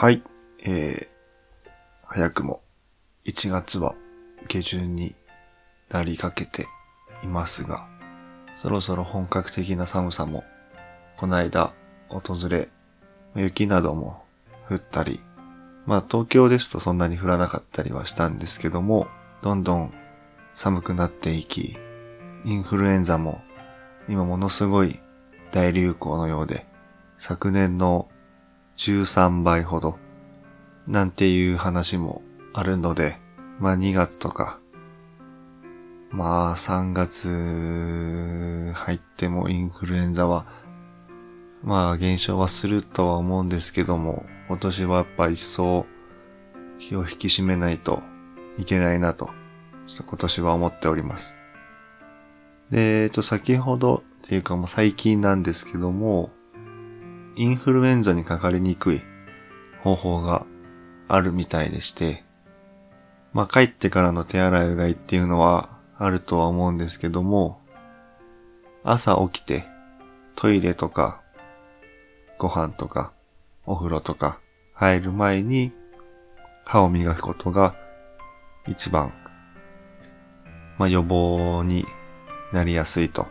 はい。えー、早くも1月は下旬になりかけていますが、そろそろ本格的な寒さもこの間訪れ、雪なども降ったり、まあ東京ですとそんなに降らなかったりはしたんですけども、どんどん寒くなっていき、インフルエンザも今ものすごい大流行のようで、昨年の13倍ほど、なんていう話もあるので、まあ2月とか、まあ3月入ってもインフルエンザは、まあ減少はするとは思うんですけども、今年はやっぱ一層気を引き締めないといけないなと、ちょっと今年は思っております。で、えっと、先ほどっていうかもう最近なんですけども、インフルエンザにかかりにくい方法があるみたいでして、まあ帰ってからの手洗いうがいっていうのはあるとは思うんですけども、朝起きてトイレとかご飯とかお風呂とか入る前に歯を磨くことが一番、まあ予防になりやすいと。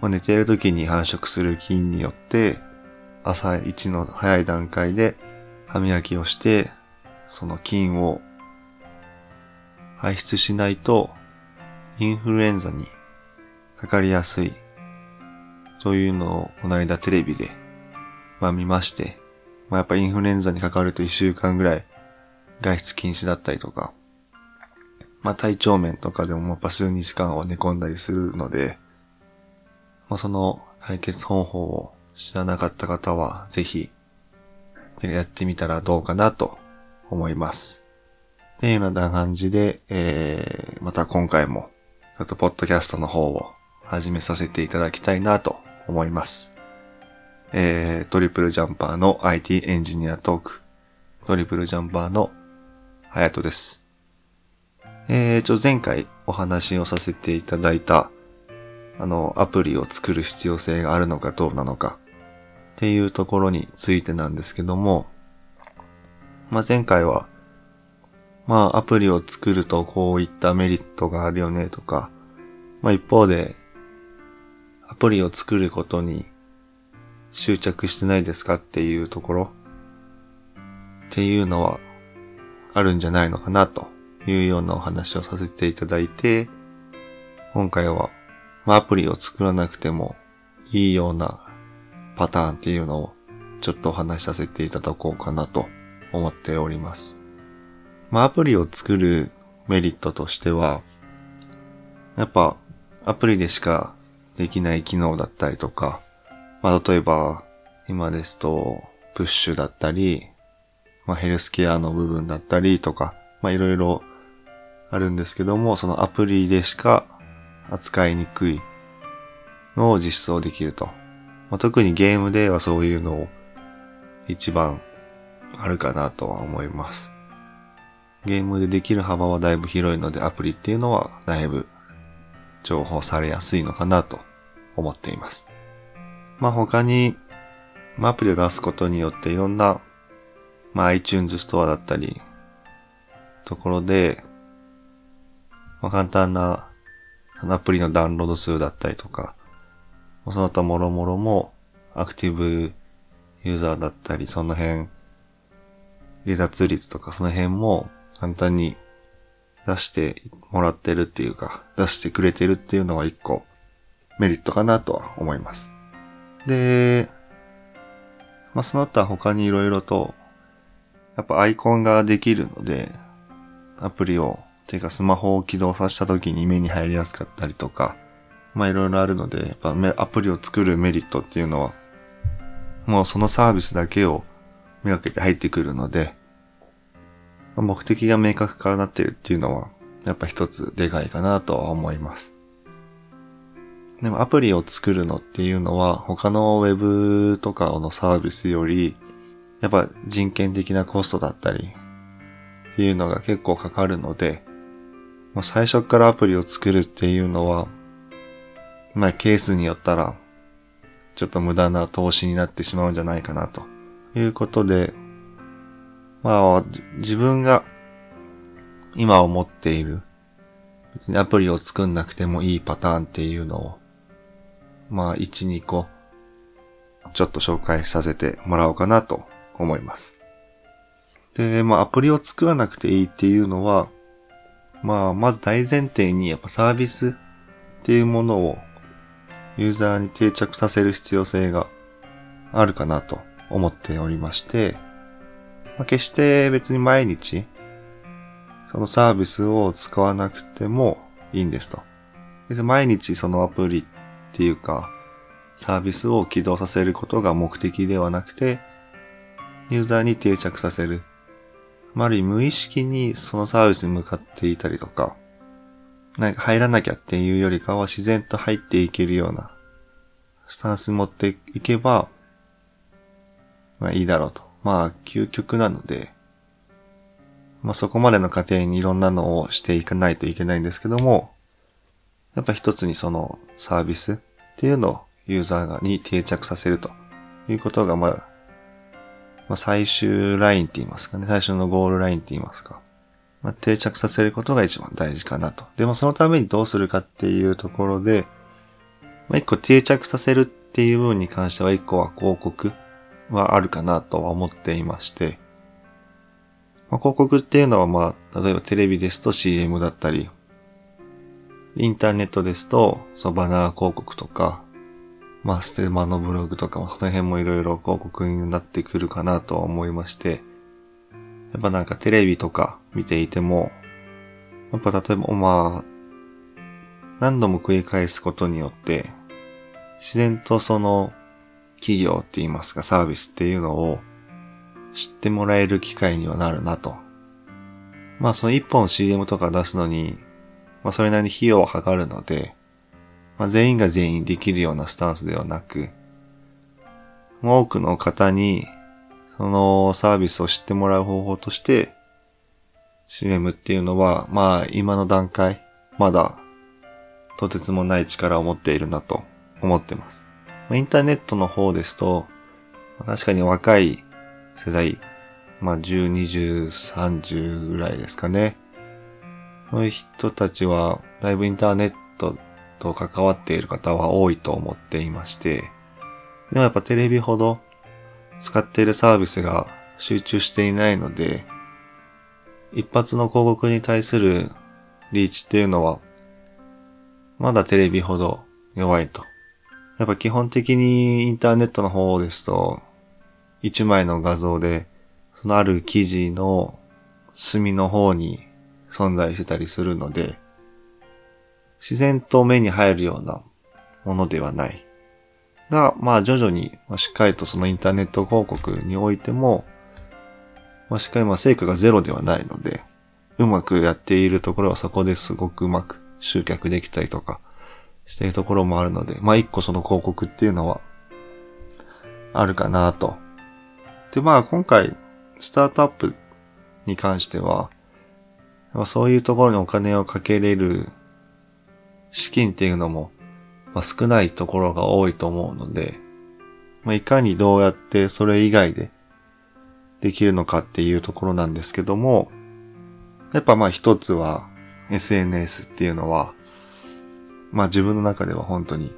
まあ、寝ている時に繁殖する菌によって、朝一の早い段階で歯磨きをして、その菌を排出しないと、インフルエンザにかかりやすい、というのをこの間テレビで、まあ見まして、まあやっぱインフルエンザにかかると一週間ぐらい外出禁止だったりとか、まあ体調面とかでもやっぱ数日間は寝込んだりするので、まあその解決方法を知らなかった方はぜひやってみたらどうかなと思います。っていうような感じで、えー、また今回もちょっとポッドキャストの方を始めさせていただきたいなと思います。えー、トリプルジャンパーの IT エンジニアトーク、トリプルジャンパーのハヤトです。えー、ちょ、前回お話をさせていただいた、あの、アプリを作る必要性があるのかどうなのか、っていうところについてなんですけども、まあ、前回は、まあ、アプリを作るとこういったメリットがあるよねとか、まあ、一方で、アプリを作ることに執着してないですかっていうところっていうのはあるんじゃないのかなというようなお話をさせていただいて、今回は、まあ、アプリを作らなくてもいいようなパターンっていうのをちょっとお話しさせていただこうかなと思っております。まあ、アプリを作るメリットとしては、やっぱアプリでしかできない機能だったりとか、まあ、例えば今ですとプッシュだったり、まあ、ヘルスケアの部分だったりとか、まあ、いろいろあるんですけども、そのアプリでしか扱いにくいのを実装できると。まあ、特にゲームではそういうのを一番あるかなとは思います。ゲームでできる幅はだいぶ広いのでアプリっていうのはだいぶ情報されやすいのかなと思っています。まあ他に、まあ、アプリを出すことによっていろんな、まあ iTunes ストアだったり、ところで、まあ、簡単なアプリのダウンロード数だったりとか、その他もろもろもアクティブユーザーだったり、その辺、離脱率とかその辺も簡単に出してもらってるっていうか、出してくれてるっていうのは一個メリットかなとは思います。で、まあ、その他他に色々と、やっぱアイコンができるので、アプリをていうかスマホを起動させた時に目に入りやすかったりとか、まあいろいろあるので、やっぱアプリを作るメリットっていうのは、もうそのサービスだけをめがけて入ってくるので、目的が明確化なってるっていうのは、やっぱ一つでかいかなとは思います。でもアプリを作るのっていうのは他のウェブとかのサービスよりやっぱ人件的なコストだったりっていうのが結構かかるので、最初からアプリを作るっていうのは、まあケースによったら、ちょっと無駄な投資になってしまうんじゃないかなということで、まあ、自分が今思っている、別にアプリを作んなくてもいいパターンっていうのを、まあ、1、2個、ちょっと紹介させてもらおうかなと思います。で、まあ、アプリを作らなくていいっていうのは、まあ、まず大前提にやっぱサービスっていうものをユーザーに定着させる必要性があるかなと思っておりまして、まあ、決して別に毎日そのサービスを使わなくてもいいんですと。別に毎日そのアプリっていうかサービスを起動させることが目的ではなくてユーザーに定着させる。ある意味無意識にそのサービスに向かっていたりとか、なんか入らなきゃっていうよりかは自然と入っていけるようなスタンス持っていけば、まあいいだろうと。まあ究極なので、まあそこまでの過程にいろんなのをしていかないといけないんですけども、やっぱ一つにそのサービスっていうのをユーザーに定着させるということがまあ、まあ最終ラインって言いますかね、最初のゴールラインって言いますか。まあ、定着させることが一番大事かなと。でもそのためにどうするかっていうところで、まあ、一個定着させるっていう部分に関しては一個は広告はあるかなとは思っていまして、まあ、広告っていうのはまあ、例えばテレビですと CM だったり、インターネットですと、そのバナー広告とか、まあ、ステマのブログとかも、その辺もいろいろ広告になってくるかなとは思いまして、やっぱなんかテレビとか見ていても、やっぱ例えば、まあ、何度も繰り返すことによって、自然とその企業って言いますかサービスっていうのを知ってもらえる機会にはなるなと。まあその一本 CM とか出すのに、まあそれなりに費用をかかるので、まあ全員が全員できるようなスタンスではなく、多くの方にそのサービスを知ってもらう方法として、CM っていうのは、まあ今の段階、まだとてつもない力を持っているなと思ってます。インターネットの方ですと、確かに若い世代、まあ10、20、30ぐらいですかね。そういう人たちは、だいぶインターネットと関わっている方は多いと思っていまして、でもやっぱテレビほど使っているサービスが集中していないので、一発の広告に対するリーチっていうのは、まだテレビほど弱いと。やっぱ基本的にインターネットの方ですと、一枚の画像で、そのある記事の隅の方に存在してたりするので、自然と目に入るようなものではない。が、まあ徐々に、ま、しっかりとそのインターネット広告においても、まあしっかりまあ成果がゼロではないので、うまくやっているところはそこですごくうまく集客できたりとかしているところもあるので、まあ一個その広告っていうのはあるかなと。でまあ今回、スタートアップに関しては、そういうところにお金をかけれる資金っていうのもまあ、少ないところが多いと思うので、まあ、いかにどうやってそれ以外でできるのかっていうところなんですけども、やっぱまあ一つは SNS っていうのは、まあ自分の中では本当に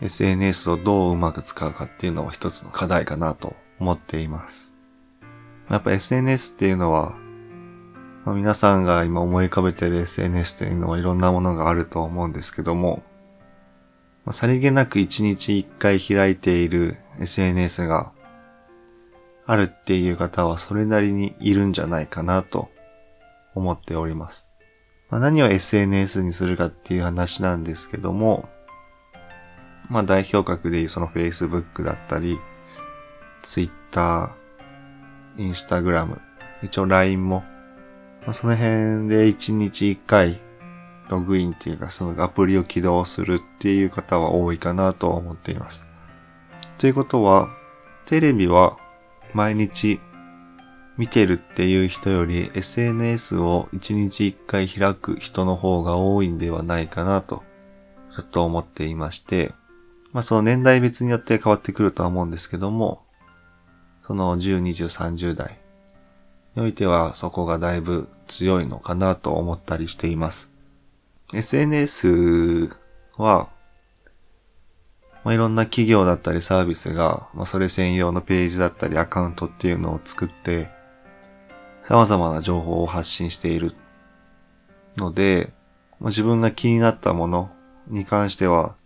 SNS をどううまく使うかっていうのは一つの課題かなと思っています。やっぱ SNS っていうのは、まあ、皆さんが今思い浮かべてる SNS っていうのはいろんなものがあると思うんですけども、まあ、さりげなく一日一回開いている SNS があるっていう方はそれなりにいるんじゃないかなと思っております。まあ、何を SNS にするかっていう話なんですけども、まあ代表格でいうその Facebook だったり、Twitter、Instagram、一応 LINE も、まあ、その辺で一日一回ログインっていうかそのアプリを起動するっていう方は多いかなと思っています。ということは、テレビは毎日見てるっていう人より SNS を1日1回開く人の方が多いんではないかなと、ちょっと思っていまして、まあその年代別によって変わってくるとは思うんですけども、その10、20、30代においてはそこがだいぶ強いのかなと思ったりしています。SNS は、まあ、いろんな企業だったりサービスが、まあ、それ専用のページだったりアカウントっていうのを作って、様々な情報を発信しているので、まあ、自分が気になったものに関しては、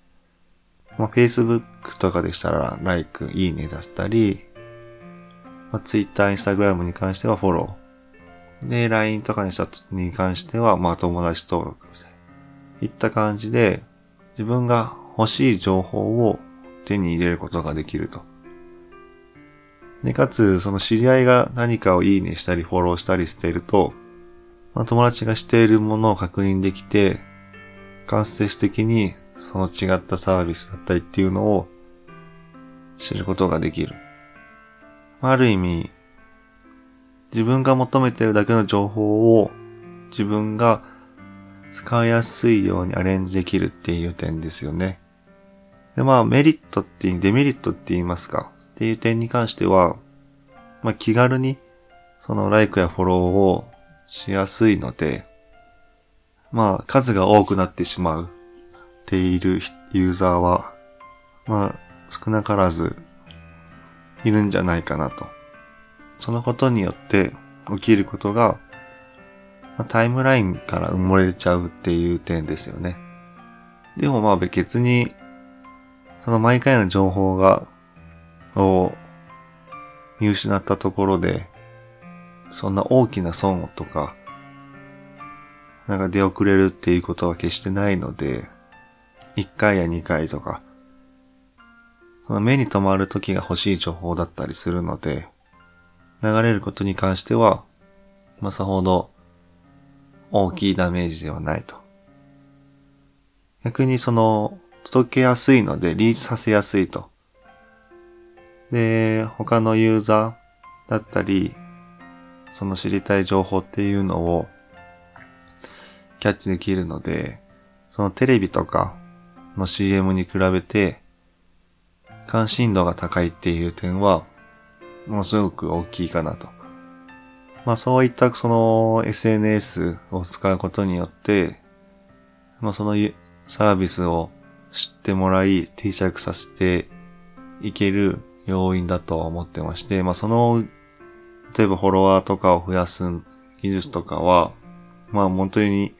まあ、Facebook とかでしたら、like、いいねだったり、まあ、Twitter、Instagram に関してはフォロー。で、LINE とかにしたに関しては、まあ、友達登録みたい。いった感じで、自分が欲しい情報を手に入れることができると。で、かつ、その知り合いが何かをいいねしたりフォローしたりしていると、まあ、友達がしているものを確認できて、間接的にその違ったサービスだったりっていうのを知ることができる。ある意味、自分が求めているだけの情報を自分が使いやすいようにアレンジできるっていう点ですよね。で、まあメリットってデメリットって言いますかっていう点に関しては、まあ気軽にそのライクやフォローをしやすいので、まあ数が多くなってしまうっているユーザーは、まあ少なからずいるんじゃないかなと。そのことによって起きることが、まあ、タイムラインから埋もれちゃうっていう点ですよね。でもまあ別に、その毎回の情報が、を見失ったところで、そんな大きな損とか、なんか出遅れるっていうことは決してないので、1回や2回とか、その目に留まる時が欲しい情報だったりするので、流れることに関しては、まあ、さほど大きいダメージではないと。逆にその、届けやすいのでリーチさせやすいと。で、他のユーザーだったり、その知りたい情報っていうのをキャッチできるので、そのテレビとかの CM に比べて関心度が高いっていう点は、ものすごく大きいかなと。まあそういったその SNS を使うことによって、まあそのサービスを知ってもらい定着させていける要因だと思ってまして、まあその、例えばフォロワーとかを増やす技術とかは、まあ本当に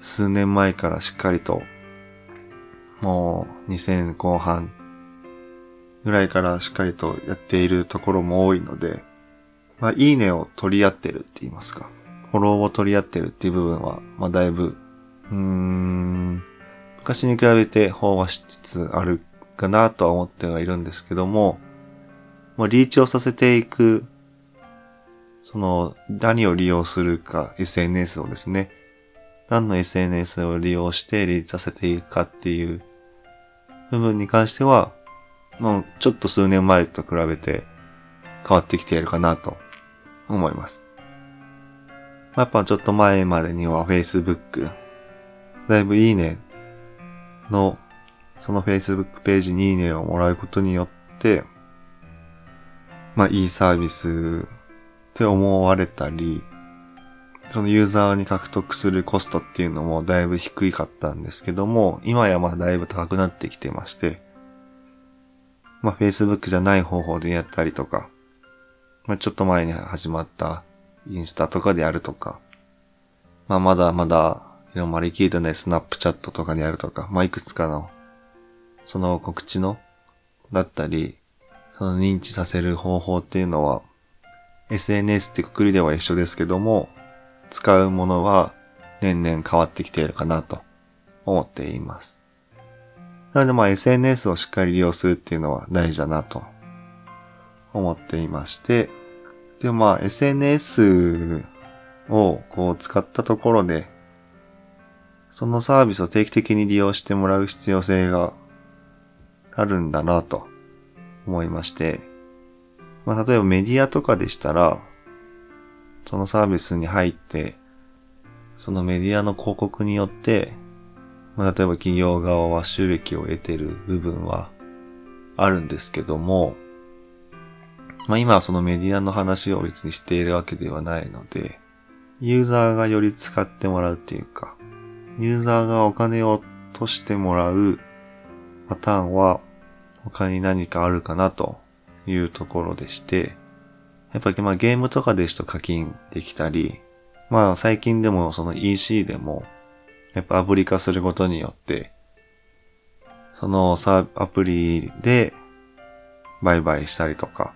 数年前からしっかりと、もう2000後半ぐらいからしっかりとやっているところも多いので、まあ、いいねを取り合ってるって言いますか。フォローを取り合ってるっていう部分は、まあ、だいぶ、うーん、昔に比べて飽和しつつあるかなとは思ってはいるんですけども、まあ、リーチをさせていく、その、何を利用するか、SNS をですね、何の SNS を利用してリーチさせていくかっていう部分に関しては、もうちょっと数年前と比べて変わってきているかなと思います。やっぱちょっと前までには Facebook、だいぶいいねの、その Facebook ページにいいねをもらうことによって、まあいいサービスって思われたり、そのユーザーに獲得するコストっていうのもだいぶ低かったんですけども、今やまあだいぶ高くなってきてまして、まあ、Facebook じゃない方法でやったりとか、まあ、ちょっと前に始まったインスタとかでやるとか、まあ、まだまだ広まりきいてないスナップチャットとかでやるとか、まあ、いくつかの、その告知の、だったり、その認知させる方法っていうのは、SNS ってくくりでは一緒ですけども、使うものは年々変わってきているかなと思っています。なのでまあ SNS をしっかり利用するっていうのは大事だなと思っていまして、でまあ SNS をこう使ったところで、そのサービスを定期的に利用してもらう必要性があるんだなと思いまして、まあ例えばメディアとかでしたら、そのサービスに入って、そのメディアの広告によってまあ、例えば企業側は収益を得てる部分はあるんですけども、まあ今はそのメディアの話を別にしているわけではないので、ユーザーがより使ってもらうっていうか、ユーザーがお金を落としてもらうパターンは他に何かあるかなというところでして、やっぱりまあゲームとかですと課金できたり、まあ最近でもその EC でも、やっぱアプリ化することによって、そのサアプリで売買したりとか、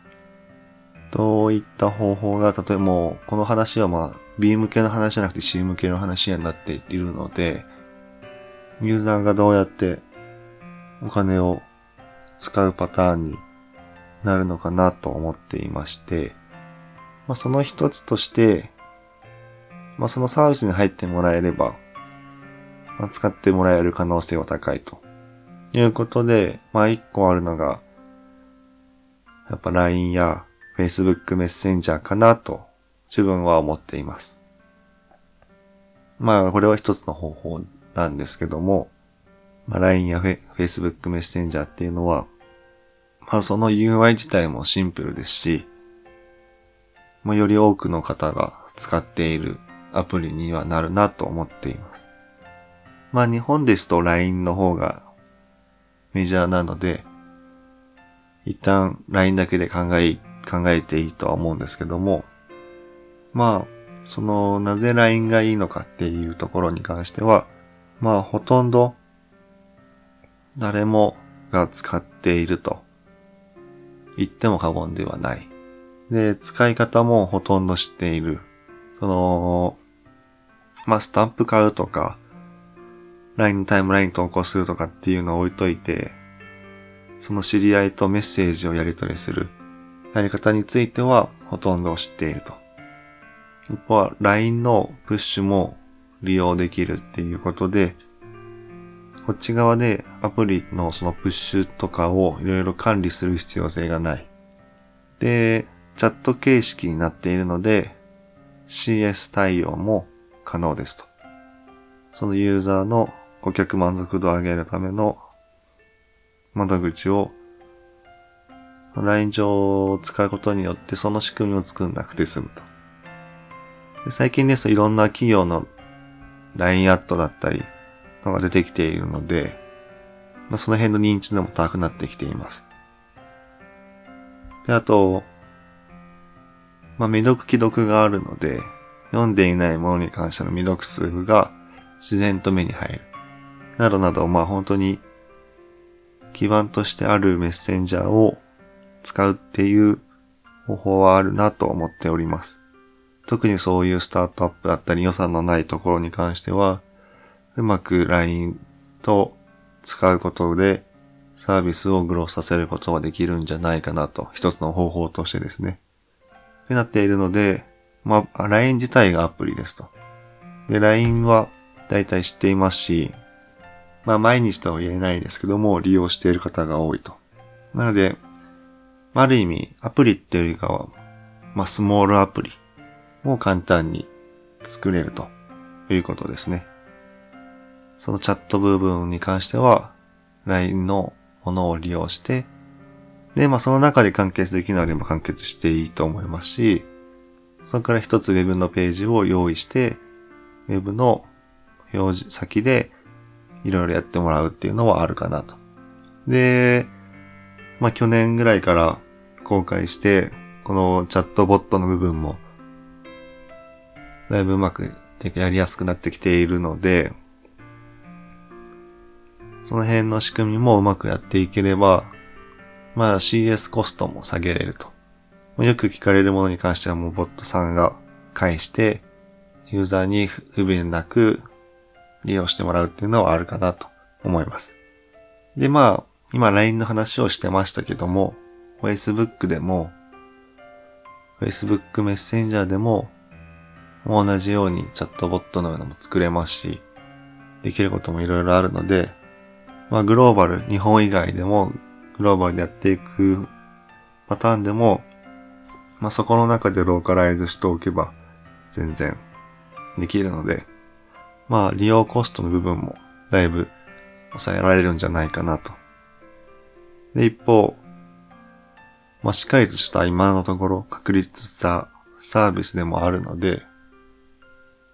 どういった方法が、例えばもうこの話はまあ B 向けの話じゃなくて C 向けの話になっているので、ユーザーがどうやってお金を使うパターンになるのかなと思っていまして、まあ、その一つとして、まあ、そのサービスに入ってもらえれば、まあ、使ってもらえる可能性は高いと。いうことで、まあ、一個あるのが、やっぱ LINE や Facebook メッセンジャーかなと自分は思っています。まあ、これは一つの方法なんですけども、まあ、LINE や Facebook メッセンジャーっていうのは、まあ、その UI 自体もシンプルですし、まあ、より多くの方が使っているアプリにはなるなと思っています。まあ日本ですと LINE の方がメジャーなので、一旦 LINE だけで考え、考えていいとは思うんですけども、まあ、その、なぜ LINE がいいのかっていうところに関しては、まあほとんど誰もが使っていると言っても過言ではない。で、使い方もほとんど知っている。その、まあ、スタンプ買うとか、LINE タイムライン投稿するとかっていうのを置いといて、その知り合いとメッセージをやり取りするやり方についてはほとんど知っていると。一方は LINE のプッシュも利用できるっていうことで、こっち側でアプリのそのプッシュとかをいろいろ管理する必要性がない。で、チャット形式になっているので CS 対応も可能ですと。そのユーザーの顧客満足度を上げるための窓口を LINE 上を使うことによってその仕組みを作んなくて済むと。で最近ですといろんな企業の LINE アットだったりのが出てきているので、まあ、その辺の認知度も高くなってきています。で、あと、まあ、未読既読があるので、読んでいないものに関しての未読数が自然と目に入る。などなど、まあ本当に基盤としてあるメッセンジャーを使うっていう方法はあるなと思っております。特にそういうスタートアップだったり予算のないところに関しては、うまく LINE と使うことでサービスをグロースさせることができるんじゃないかなと、一つの方法としてですね。ってなっているので、まあ、LINE 自体がアプリですと。で、LINE は大体知っていますし、まあ毎日とは言えないですけども、利用している方が多いと。なので、ある意味、アプリっていうよりかは、まあスモールアプリを簡単に作れるということですね。そのチャット部分に関しては、LINE のものを利用して、で、まあその中で完結できるのでも完結していいと思いますし、そこから一つ Web のページを用意して、Web の表示先でいろいろやってもらうっていうのはあるかなと。で、まあ去年ぐらいから公開して、このチャットボットの部分も、だいぶうまくやりやすくなってきているので、その辺の仕組みもうまくやっていければ、まあ CS コストも下げれると。よく聞かれるものに関してはもうボットさんが返して、ユーザーに不便なく利用してもらうっていうのはあるかなと思います。で、まあ、今 LINE の話をしてましたけども、Facebook でも、Facebook メッセンジャーでも、も同じようにチャットボットのようなのも作れますし、できることもいろいろあるので、まあグローバル、日本以外でもグローバルでやっていくパターンでも、まあそこの中でローカライズしておけば全然できるので、まあ利用コストの部分もだいぶ抑えられるんじゃないかなと。で、一方、まあ、しっかりとした今のところ確立したサービスでもあるので、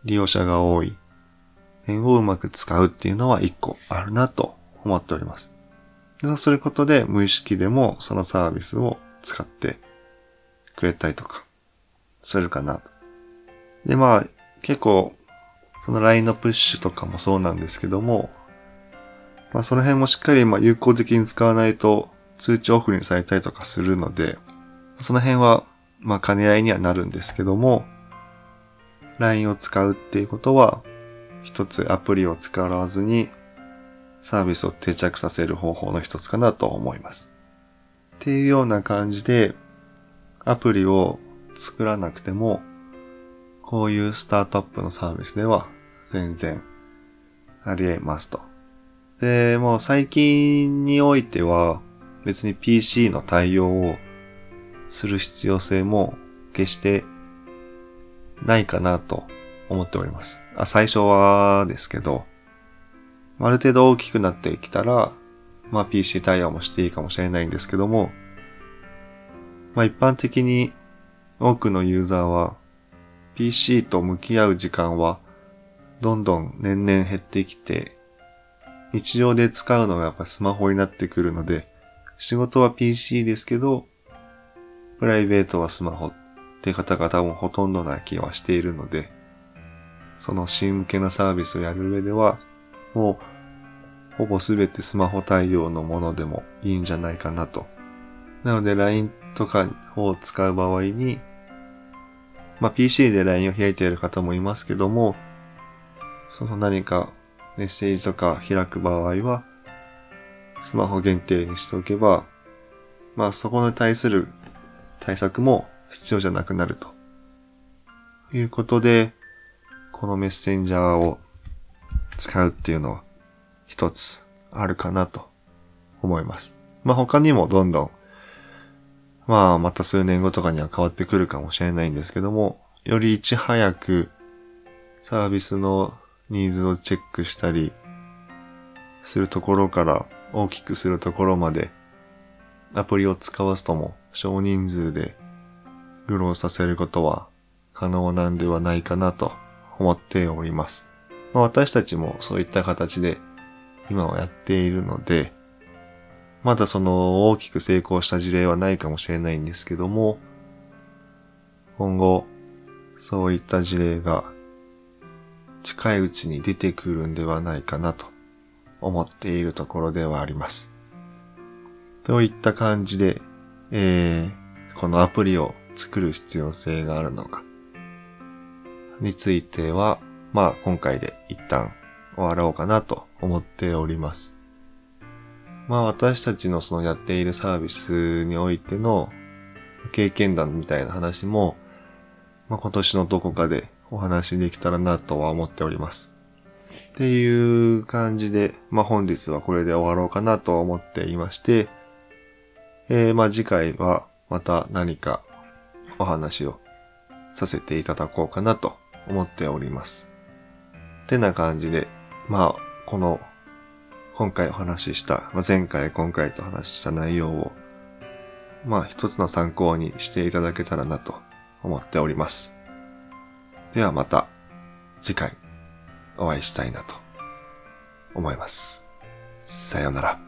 利用者が多い点をうまく使うっていうのは一個あるなと思っております。でそうすることで無意識でもそのサービスを使ってくれたりとかするかなと。で、まあ、結構、その LINE のプッシュとかもそうなんですけども、まあその辺もしっかりま有効的に使わないと通知オフにされたりとかするので、その辺はまあ兼ね合いにはなるんですけども、LINE を使うっていうことは、一つアプリを使わずにサービスを定着させる方法の一つかなと思います。っていうような感じで、アプリを作らなくても、こういうスタートアップのサービスでは全然あり得ますと。で、もう最近においては別に PC の対応をする必要性も決してないかなと思っております。あ最初はですけど、ある程度大きくなってきたら、まあ PC 対応もしていいかもしれないんですけども、まあ一般的に多くのユーザーは PC と向き合う時間はどんどん年々減ってきて、日常で使うのがやっぱスマホになってくるので、仕事は PC ですけど、プライベートはスマホって方が多分ほとんどな気はしているので、その新向けなサービスをやる上では、もう、ほぼすべてスマホ対応のものでもいいんじゃないかなと。なので LINE とかを使う場合に、まあ、PC で LINE を開いている方もいますけども、その何かメッセージとか開く場合は、スマホ限定にしておけば、まあそこに対する対策も必要じゃなくなると。いうことで、このメッセンジャーを使うっていうのは一つあるかなと思います。まあ他にもどんどん、まあまた数年後とかには変わってくるかもしれないんですけども、よりいち早くサービスのニーズをチェックしたりするところから大きくするところまでアプリを使わずとも少人数でグローさせることは可能なんではないかなと思っております。まあ、私たちもそういった形で今はやっているので、まだその大きく成功した事例はないかもしれないんですけども、今後そういった事例が近いうちに出てくるんではないかなと思っているところではあります。といった感じで、えー、このアプリを作る必要性があるのかについては、まあ今回で一旦終わろうかなと思っております。まあ私たちのそのやっているサービスにおいての経験談みたいな話も、まあ今年のどこかでお話できたらなとは思っております。っていう感じで、まあ本日はこれで終わろうかなと思っていまして、えー、ま次回はまた何かお話をさせていただこうかなと思っております。ってな感じで、まあ、この、今回お話しした、まあ、前回今回と話した内容を、まあ一つの参考にしていただけたらなと思っております。ではまた次回お会いしたいなと思います。さようなら。